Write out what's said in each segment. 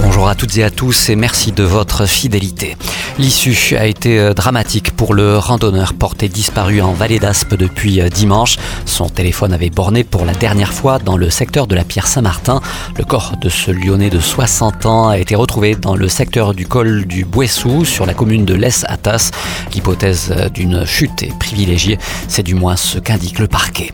Bonjour à toutes et à tous et merci de votre fidélité. L'issue a été euh, dramatique pour le randonneur porté disparu en Vallée d'Aspe depuis euh, dimanche. Son téléphone avait borné pour la dernière fois dans le secteur de la Pierre Saint-Martin. Le corps de ce Lyonnais de 60 ans a été retrouvé dans le secteur du col du Bouessou sur la commune de Les-Atas. L'hypothèse euh, d'une chute est privilégiée, c'est du moins ce qu'indique le parquet.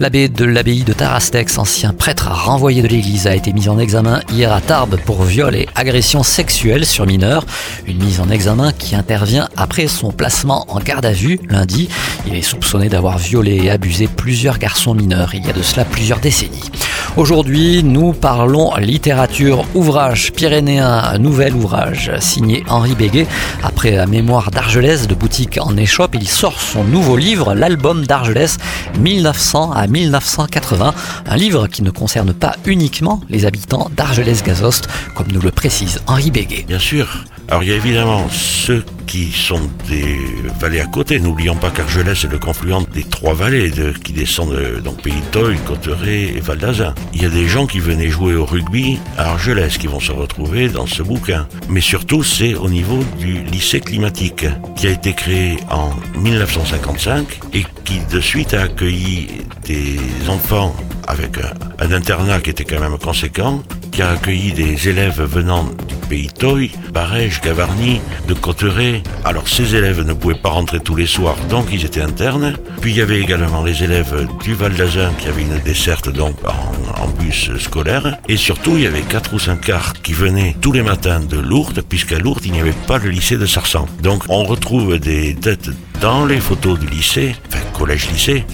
L'abbé de l'abbaye de Tarastex, ancien prêtre renvoyé de l'église, a été mis en examen hier à Tarbes pour viol et agression sexuelle sur mineurs. Une mise en examen qui intervient après son placement en garde à vue lundi. Il est soupçonné d'avoir violé et abusé plusieurs garçons mineurs il y a de cela plusieurs décennies. Aujourd'hui, nous parlons littérature, ouvrage pyrénéen, nouvel ouvrage signé Henri Béguet. Après la mémoire d'Argelès de boutique en échoppe, il sort son nouveau livre, l'album d'Argelès 1900 à 1980. Un livre qui ne concerne pas uniquement les habitants d'Argelès-Gazost, comme nous le précise Henri Béguet. Bien sûr, alors il y a évidemment ceux qui sont des vallées à côté. N'oublions pas qu'Argelès est le confluent des trois vallées qui descendent euh, donc Pays de Cotteret et Val. Il y a des gens qui venaient jouer au rugby à Argelès qui vont se retrouver dans ce bouquin. Mais surtout, c'est au niveau du lycée climatique qui a été créé en 1955 et qui de suite a accueilli des enfants avec un, internat qui était quand même conséquent, qui a accueilli des élèves venant du pays Toy, Barège, Gavarnie, de Cotteret. Alors ces élèves ne pouvaient pas rentrer tous les soirs, donc ils étaient internes. Puis il y avait également les élèves du Val d'Azun qui avaient une desserte donc en, en, bus scolaire. Et surtout, il y avait quatre ou cinq cars qui venaient tous les matins de Lourdes, puisqu'à Lourdes, il n'y avait pas le lycée de Sarsan. Donc on retrouve des têtes dans les photos du lycée, enfin collège-lycée,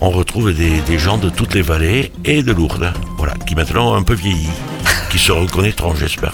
on retrouve des, des, gens de toutes les vallées et de Lourdes, voilà, qui maintenant ont un peu vieilli, qui se reconnaîtront, j'espère.